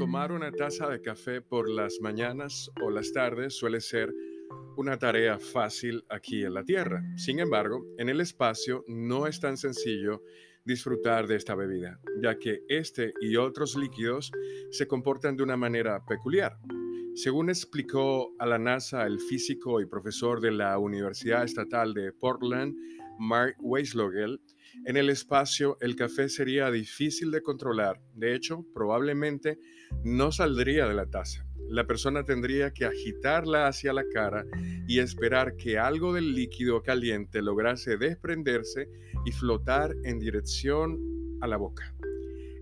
Tomar una taza de café por las mañanas o las tardes suele ser una tarea fácil aquí en la Tierra. Sin embargo, en el espacio no es tan sencillo disfrutar de esta bebida, ya que este y otros líquidos se comportan de una manera peculiar. Según explicó a la NASA el físico y profesor de la Universidad Estatal de Portland, Mark Weislogel, en el espacio el café sería difícil de controlar. De hecho, probablemente no saldría de la taza. La persona tendría que agitarla hacia la cara y esperar que algo del líquido caliente lograse desprenderse y flotar en dirección a la boca.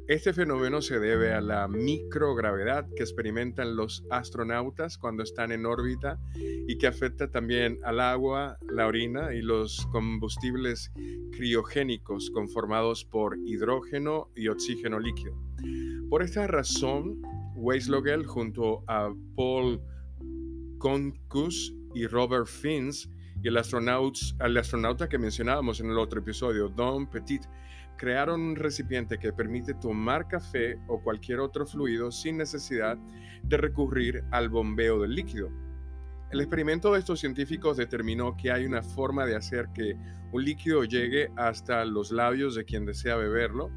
Este fenómeno se debe a la microgravedad que experimentan los astronautas cuando están en órbita y que afecta también al agua, la orina y los combustibles criogénicos conformados por hidrógeno y oxígeno líquido. Por esta razón, Weislogel junto a Paul Konkos y Robert Fins y el, el astronauta que mencionábamos en el otro episodio, Don Petit, crearon un recipiente que permite tomar café o cualquier otro fluido sin necesidad de recurrir al bombeo del líquido. El experimento de estos científicos determinó que hay una forma de hacer que un líquido llegue hasta los labios de quien desea beberlo.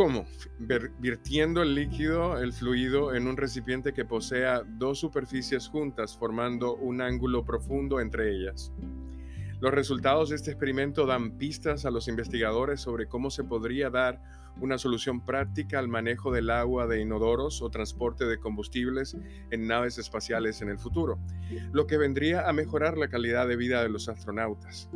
¿Cómo? Vertiendo el líquido, el fluido, en un recipiente que posea dos superficies juntas formando un ángulo profundo entre ellas. Los resultados de este experimento dan pistas a los investigadores sobre cómo se podría dar una solución práctica al manejo del agua de inodoros o transporte de combustibles en naves espaciales en el futuro, lo que vendría a mejorar la calidad de vida de los astronautas.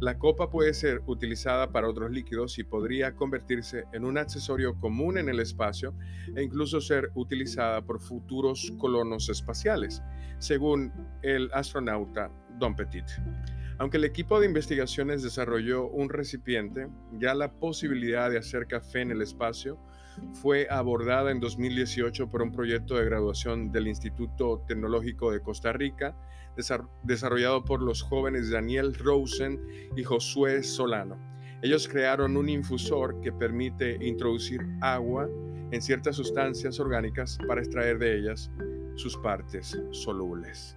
La copa puede ser utilizada para otros líquidos y podría convertirse en un accesorio común en el espacio e incluso ser utilizada por futuros colonos espaciales, según el astronauta Don Petit. Aunque el equipo de investigaciones desarrolló un recipiente, ya la posibilidad de hacer café en el espacio fue abordada en 2018 por un proyecto de graduación del Instituto Tecnológico de Costa Rica, desarrollado por los jóvenes Daniel Rosen y Josué Solano. Ellos crearon un infusor que permite introducir agua en ciertas sustancias orgánicas para extraer de ellas sus partes solubles.